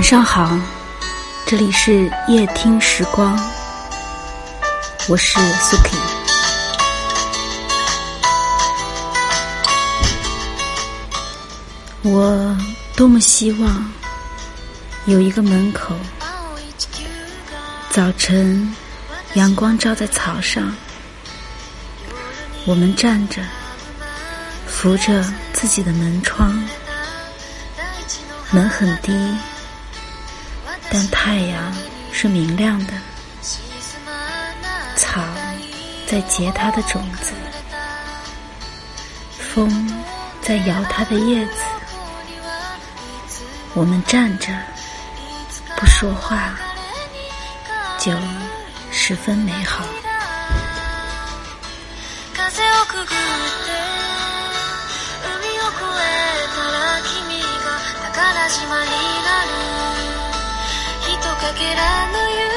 晚上好，这里是夜听时光，我是苏 i 我多么希望有一个门口，早晨阳光照在草上，我们站着，扶着自己的门窗，门很低。但太阳是明亮的，草在结它的种子，风在摇它的叶子，我们站着，不说话，就十分美好。かけらの夢